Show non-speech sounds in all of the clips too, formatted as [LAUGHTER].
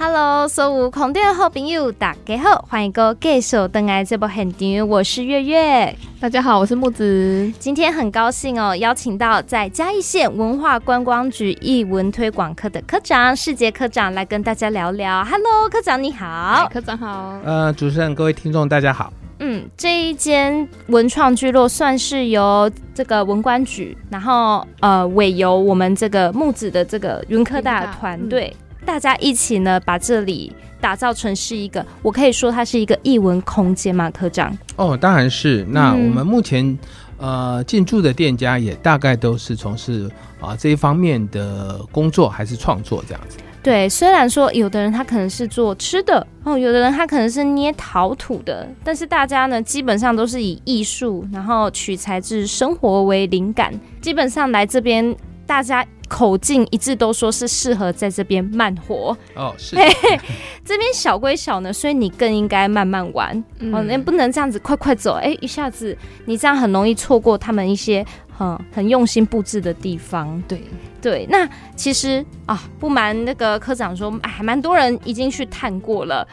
Hello，所有空店好朋友，大家好，欢迎哥继续登来这部很场，我是月月。大家好，我是木子。今天很高兴哦，邀请到在嘉义县文化观光局艺文推广科的科长世杰科长来跟大家聊聊。Hello，科长你好。科长好。呃，主持人各位听众大家好。嗯，这一间文创聚落算是由这个文管局，然后呃委由我们这个木子的这个云科大团队。大家一起呢，把这里打造成是一个，我可以说它是一个艺文空间吗？科长？哦，当然是。那我们目前呃进驻的店家也大概都是从事啊这一方面的工作，还是创作这样子。对，虽然说有的人他可能是做吃的哦，有的人他可能是捏陶土的，但是大家呢基本上都是以艺术，然后取材自生活为灵感，基本上来这边大家。口径一致都说是适合在这边慢活哦，是这边小归小呢，所以你更应该慢慢玩哦，那不能这样子快快走，哎，一下子你这样很容易错过他们一些。嗯，很用心布置的地方，对对。那其实啊，不瞒那个科长说，哎，还蛮多人已经去探过了。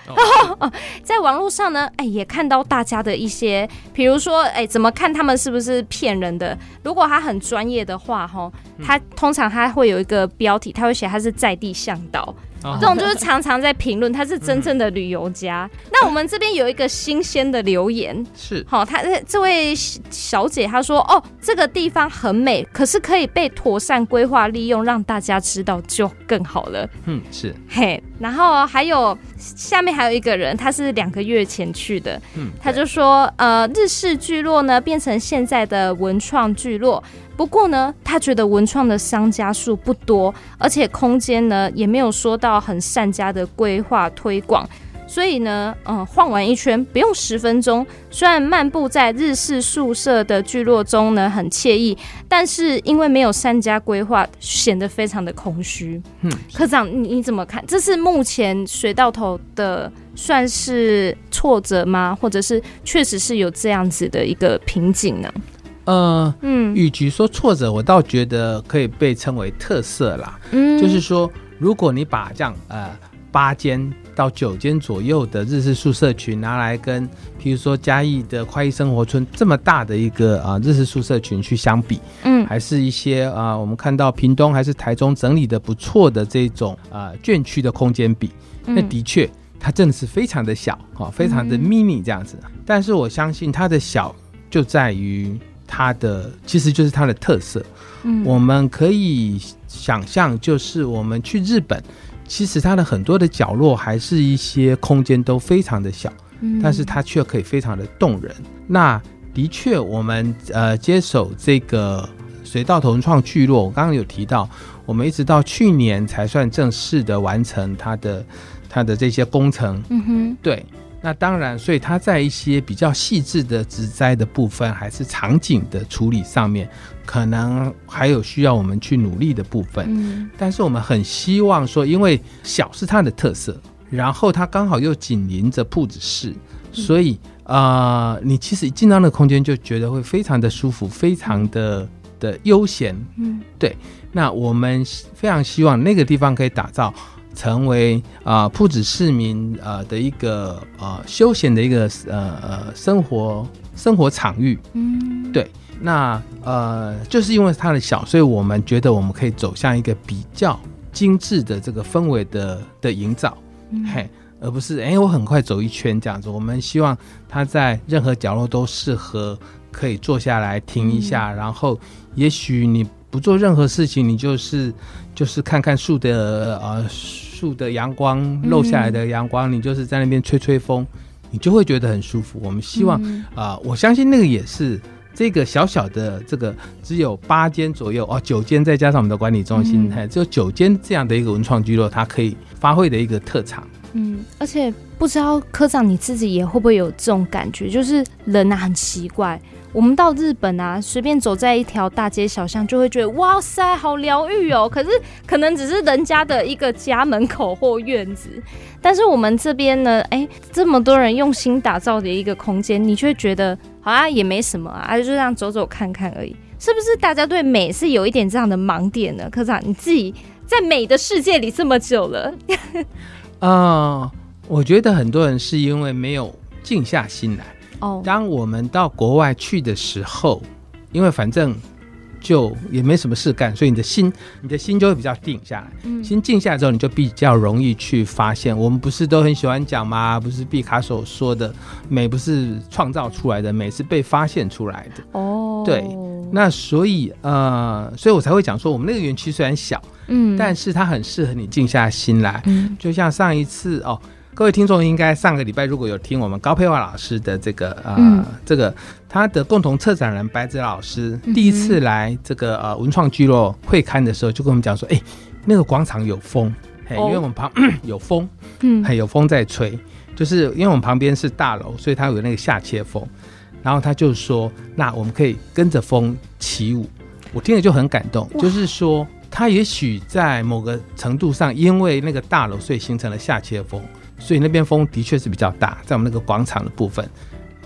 [LAUGHS] 在网络上呢，哎，也看到大家的一些，比如说，哎，怎么看他们是不是骗人的？如果他很专业的话，哈，他通常他会有一个标题，他会写他是在地向导。这种就是常常在评论，他是真正的旅游家。[LAUGHS] 那我们这边有一个新鲜的留言，[LAUGHS] 是好，他这位小姐她说：“哦，这个地方很美，可是可以被妥善规划利用，让大家知道就更好了。”嗯，是嘿。然后还有下面还有一个人，他是两个月前去的，嗯，他就说：“呃，日式聚落呢变成现在的文创聚落。”不过呢，他觉得文创的商家数不多，而且空间呢也没有说到很善加的规划推广，所以呢，嗯，晃完一圈不用十分钟。虽然漫步在日式宿舍的聚落中呢很惬意，但是因为没有善加规划，显得非常的空虚。嗯，科长，你你怎么看？这是目前水到头的算是挫折吗？或者是确实是有这样子的一个瓶颈呢？呃，嗯，与其说挫折，我倒觉得可以被称为特色啦。嗯，就是说，如果你把这样呃八间到九间左右的日式宿舍群拿来跟，譬如说嘉义的快意生活村这么大的一个啊日式宿舍群去相比，嗯，还是一些啊我们看到屏东还是台中整理的不错的这种啊眷区的空间比，那的确它真的是非常的小啊，非常的 mini 这样子。但是我相信它的小就在于。它的其实就是它的特色，嗯，我们可以想象，就是我们去日本，其实它的很多的角落还是一些空间都非常的小，嗯，但是它却可以非常的动人。那的确，我们呃接手这个水稻同创聚落，我刚刚有提到，我们一直到去年才算正式的完成它的它的这些工程，嗯哼，对。那当然，所以它在一些比较细致的植栽的部分，还是场景的处理上面，可能还有需要我们去努力的部分。嗯，但是我们很希望说，因为小是它的特色，然后它刚好又紧邻着铺子市，所以啊，你其实一进到那个空间就觉得会非常的舒服，非常的的悠闲。嗯，对。那我们非常希望那个地方可以打造。成为啊，铺子市民呃的一个呃休闲的一个呃呃生活生活场域，嗯，对，那呃就是因为它的小，所以我们觉得我们可以走向一个比较精致的这个氛围的的营造，嘿，而不是哎我很快走一圈这样子。我们希望它在任何角落都适合可以坐下来停一下，然后也许你不做任何事情，你就是就是看看树的呃。树的阳光漏下来的阳光，你就是在那边吹吹风，你就会觉得很舒服。我们希望啊，我相信那个也是这个小小的这个只有八间左右哦，九间再加上我们的管理中心，只有九间这样的一个文创聚落，它可以发挥的一个特长。嗯，而且不知道科长你自己也会不会有这种感觉，就是人啊很奇怪。我们到日本啊，随便走在一条大街小巷，就会觉得哇塞，好疗愈哦。可是可能只是人家的一个家门口或院子，但是我们这边呢，[LAUGHS] 哎，这么多人用心打造的一个空间，你却觉得好像也没什么啊，就这样走走看看而已。是不是大家对美是有一点这样的盲点呢？科长，你自己在美的世界里这么久了。啊，[LAUGHS] 我觉得很多人是因为没有静下心来。哦，当我们到国外去的时候，因为反正就也没什么事干，所以你的心，你的心就会比较定下来。嗯，心静下来之后，你就比较容易去发现。我们不是都很喜欢讲吗？不是毕卡索说的，美不是创造出来的，美是被发现出来的。哦，对。那所以呃，所以我才会讲说，我们那个园区虽然小，嗯，但是它很适合你静下心来。嗯，就像上一次哦，各位听众应该上个礼拜如果有听我们高佩华老师的这个呃这个他的共同策展人白子老师第一次来这个呃文创聚落会刊的时候，就跟我们讲说，哎，那个广场有风，嘿，因为我们旁 [CLEARS THROAT] 有风，嗯，还有风在吹，就是因为我们旁边是大楼，所以它有那个下切风。然后他就说：“那我们可以跟着风起舞。”我听了就很感动。就是说，他也许在某个程度上，因为那个大楼，所以形成了下切风，所以那边风的确是比较大，在我们那个广场的部分。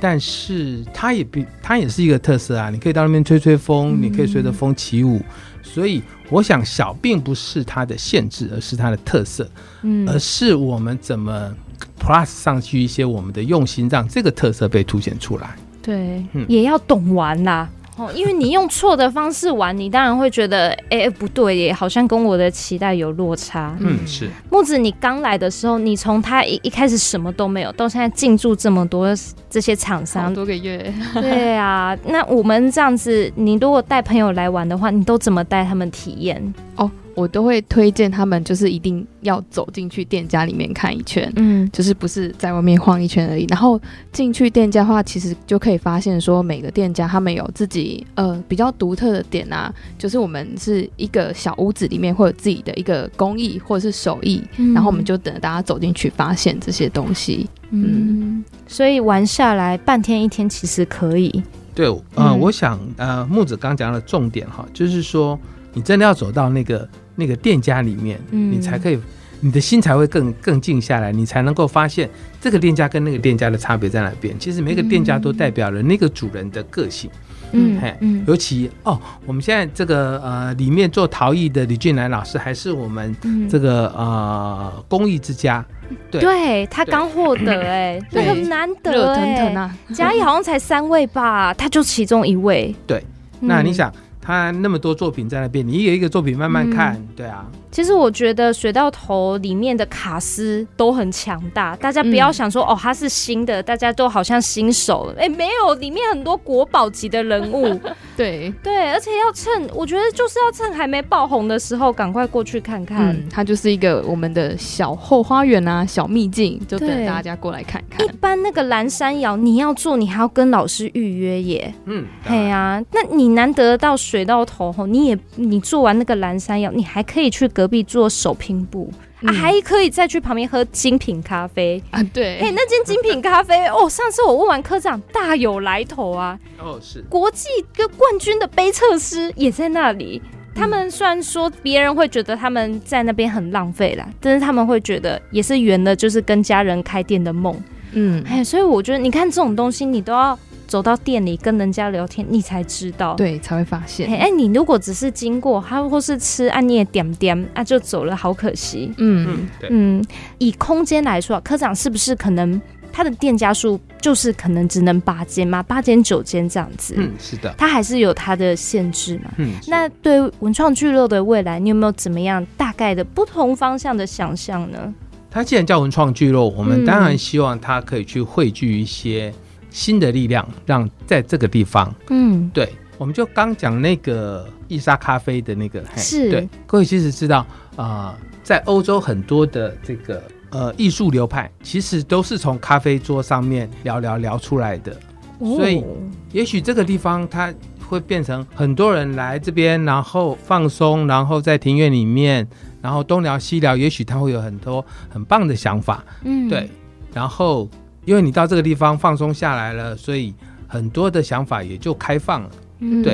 但是它也比它也是一个特色啊！你可以到那边吹吹风，你可以随着风起舞。所以我想，小并不是它的限制，而是它的特色。嗯，而是我们怎么 plus 上去一些我们的用心，让这个特色被凸显出来。对，也要懂玩啦。哦，因为你用错的方式玩，你当然会觉得，哎，不对耶，好像跟我的期待有落差。嗯，是木子，你刚来的时候，你从他一一开始什么都没有，到现在进驻这么多这些厂商，多个月。对啊，那我们这样子，你如果带朋友来玩的话，你都怎么带他们体验？哦。我都会推荐他们，就是一定要走进去店家里面看一圈，嗯，就是不是在外面晃一圈而已。然后进去店家的话，其实就可以发现说，每个店家他们有自己呃比较独特的点啊，就是我们是一个小屋子里面会有自己的一个工艺或者是手艺，然后我们就等着大家走进去发现这些东西。嗯，所以玩下来半天一天其实可以。对，呃，我想呃木子刚讲的重点哈，就是说你真的要走到那个。那个店家里面，你才可以，你的心才会更更静下来，你才能够发现这个店家跟那个店家的差别在哪边。其实每个店家都代表了那个主人的个性，嗯，嘿，尤其哦，我们现在这个呃里面做陶艺的李俊南老师，还是我们这个呃工艺之家，对，他刚获得哎，那很难得，热腾腾啊，嘉义好像才三位吧，他就其中一位，对，那你想。他那么多作品在那边，你一个一个作品慢慢看，对啊。其实我觉得水到头里面的卡斯都很强大，大家不要想说哦，他是新的，大家都好像新手。哎，没有，里面很多国宝级的人物。[LAUGHS] 对对，而且要趁，我觉得就是要趁还没爆红的时候，赶快过去看看。它就是一个我们的小后花园啊，小秘境，就等大家过来看看。一般那个蓝山窑，你要做，你还要跟老师预约耶。嗯，对啊，那你难得到水到头后，你也你做完那个蓝山药，你还可以去。隔壁做手拼布，还可以再去旁边喝精品咖啡啊！对，哎，那间精品咖啡哦，上次我问完科长，大有来头啊！哦，是国际跟冠军的杯测师也在那里。他们虽然说别人会觉得他们在那边很浪费啦，但是他们会觉得也是圆了，就是跟家人开店的梦。嗯，哎，所以我觉得你看这种东西，你都要。走到店里跟人家聊天，你才知道，对，才会发现。哎，你如果只是经过，他或是吃啊，你也点点啊，就走了，好可惜。嗯嗯，以空间来说，科长是不是可能他的店家数就是可能只能八间嘛？八间九间这样子？嗯，是的，他还是有他的限制嘛。嗯，那对文创聚落的未来，你有没有怎么样大概的不同方向的想象呢？他既然叫文创聚落，我们当然希望他可以去汇聚一些。新的力量让在这个地方，嗯，对，我们就刚讲那个伊莎咖啡的那个，是。对，各位其实知道啊，在欧洲很多的这个呃艺术流派，其实都是从咖啡桌上面聊聊聊出来的，所以也许这个地方它会变成很多人来这边，然后放松，然后在庭院里面，然后东聊西聊，也许他会有很多很棒的想法，嗯，对，然后。因为你到这个地方放松下来了，所以很多的想法也就开放了，对。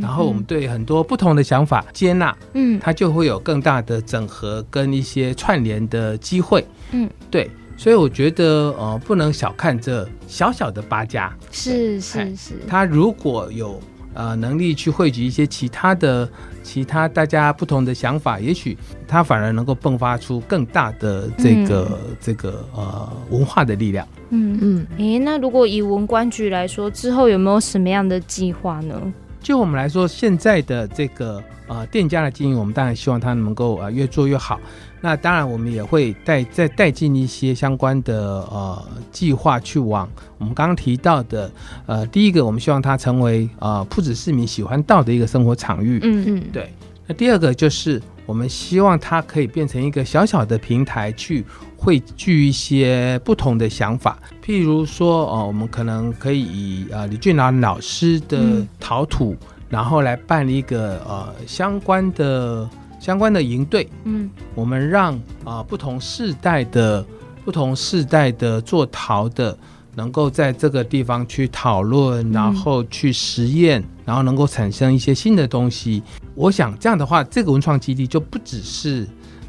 然后我们对很多不同的想法接纳，嗯，它就会有更大的整合跟一些串联的机会，嗯，对。所以我觉得，呃，不能小看这小小的八家，是是是。它如果有呃能力去汇聚一些其他的、其他大家不同的想法，也许它反而能够迸发出更大的这个这个呃文化的力量。嗯嗯，诶，那如果以文官局来说，之后有没有什么样的计划呢？就我们来说，现在的这个呃店家的经营，我们当然希望它能够呃越做越好。那当然，我们也会带再带进一些相关的呃计划，去往我们刚刚提到的呃第一个，我们希望它成为呃铺子市民喜欢到的一个生活场域。嗯嗯，对。那第二个就是我们希望它可以变成一个小小的平台，去汇聚一些不同的想法。譬如说，哦，我们可能可以以呃李俊南老师的陶土，然后来办一个呃相关的。相关的营队，嗯，我们让啊不同世代的不同世代的做陶的，能够在这个地方去讨论，然后去实验，然后能够产生一些新的东西。我想这样的话，这个文创基地就不只是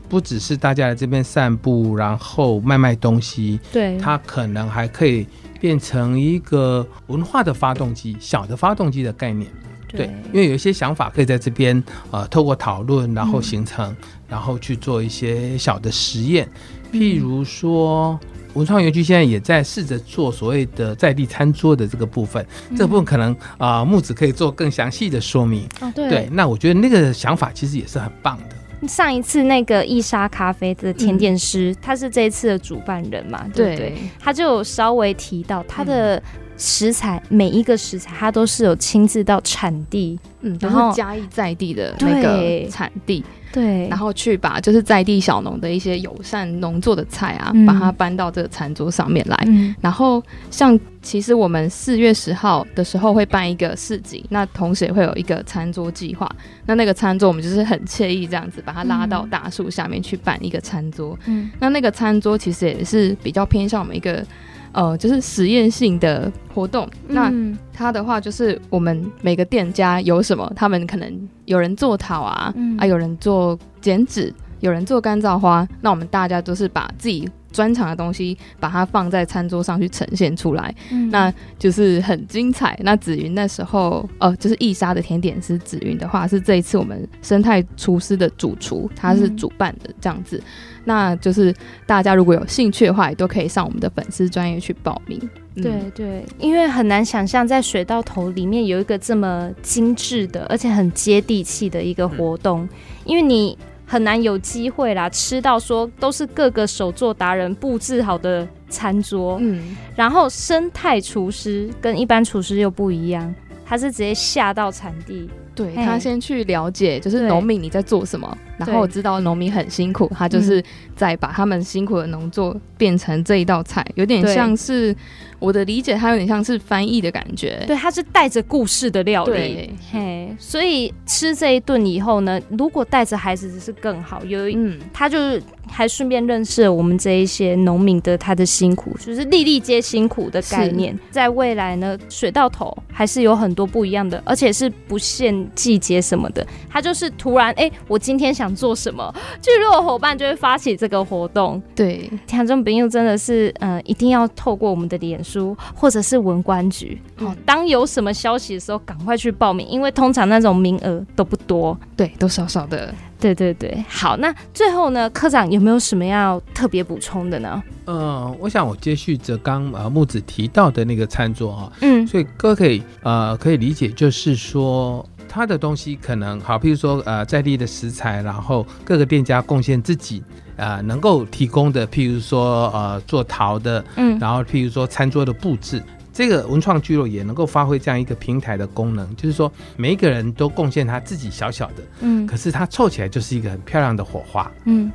不只是大家来这边散步，然后卖卖东西，对，它可能还可以变成一个文化的发动机，小的发动机的概念。对，因为有一些想法可以在这边，呃，透过讨论，然后形成，然后去做一些小的实验。譬如说，文创园区现在也在试着做所谓的在地餐桌的这个部分，这部分可能啊木子可以做更详细的说明。哦，对，那我觉得那个想法其实也是很棒的。上一次那个伊莎咖啡的甜点师，他是这一次的主办人嘛？对，他就稍微提到他的。食材每一个食材，他都是有亲自到产地，嗯，然后嘉义在地的那个产地，对，然后去把就是在地小农的一些友善农作的菜啊，把它搬到这个餐桌上面来。然后像其实我们四月十号的时候会办一个市集，那同时也会有一个餐桌计划。那那个餐桌我们就是很惬意这样子，把它拉到大树下面去办一个餐桌。嗯，那那个餐桌其实也是比较偏向我们一个。呃，就是实验性的活动。那它的话，就是我们每个店家有什么，他们可能有人做陶啊，啊，有人做剪纸，有人做干燥花。那我们大家都是把自己。专长的东西，把它放在餐桌上去呈现出来，那就是很精彩。那紫云那时候，呃，就是易莎的甜点师紫云的话，是这一次我们生态厨师的主厨，他是主办的这样子。那就是大家如果有兴趣的话，也都可以上我们的粉丝专业去报名。对对，因为很难想象在水稻头里面有一个这么精致的，而且很接地气的一个活动，因为你。很难有机会啦，吃到说都是各个手作达人布置好的餐桌，嗯，然后生态厨师跟一般厨师又不一样，他是直接下到产地，对他先去了解，就是农民你在做什么，然后我知道农民很辛苦，他就是在把他们辛苦的农作变成这一道菜，有点像是。我的理解，它有点像是翻译的感觉。对，它是带着故事的料理。嘿，所以吃这一顿以后呢，如果带着孩子是更好。有，嗯，他就是还顺便认识了我们这一些农民的他的辛苦，就是粒粒皆辛苦的概念。在未来呢，水到头还是有很多不一样的，而且是不限季节什么的。他就是突然，哎，我今天想做什么，聚落伙伴就会发起这个活动。对，听众朋友真的是，嗯，一定要透过我们的脸。书或者是文官局，哦，当有什么消息的时候，赶快去报名，因为通常那种名额都不多，对，都少少的，对对对。好，那最后呢，科长有没有什么要特别补充的呢？嗯，我想我接续着刚呃木子提到的那个餐桌啊，嗯，所以哥可以呃可以理解，就是说他的东西可能好，譬如说呃在地的食材，然后各个店家贡献自己。呃，能够提供的，譬如说，呃，做陶的，嗯，然后譬如说餐桌的布置，这个文创聚落也能够发挥这样一个平台的功能，就是说每一个人都贡献他自己小小的，嗯，可是他凑起来就是一个很漂亮的火花，嗯，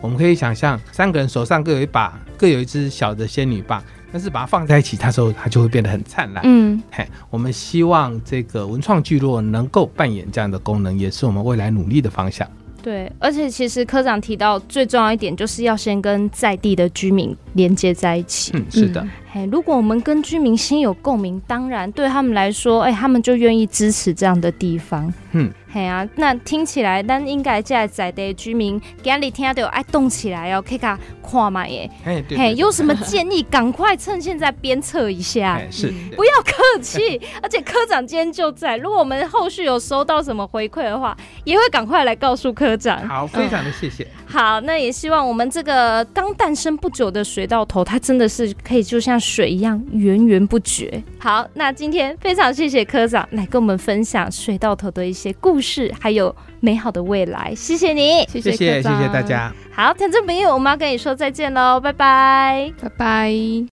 我们可以想象三个人手上各有一把，各有一支小的仙女棒，但是把它放在一起，它时候它就会变得很灿烂，嗯，嘿，我们希望这个文创聚落能够扮演这样的功能，也是我们未来努力的方向。对，而且其实科长提到最重要一点，就是要先跟在地的居民连接在一起。嗯，是的。嘿，如果我们跟居民心有共鸣，当然对他们来说，哎，他们就愿意支持这样的地方。嗯。嘿啊，那听起来，但应该在在地居民家里听到爱动起来哦，可以看看嘛耶。嘿，有什么建议，赶快趁现在鞭策一下。[LAUGHS] 是，不要客气。[LAUGHS] 而且科长今天就在，如果我们后续有收到什么回馈的话，也会赶快来告诉科长。好，非常的谢谢。好，那也希望我们这个刚诞生不久的水稻头，它真的是可以就像水一样源源不绝。好，那今天非常谢谢科长来跟我们分享水稻头的一些故。故事还有美好的未来，谢谢你，谢谢谢谢大家。好，听众朋友，我们要跟你说再见喽，拜拜，拜拜。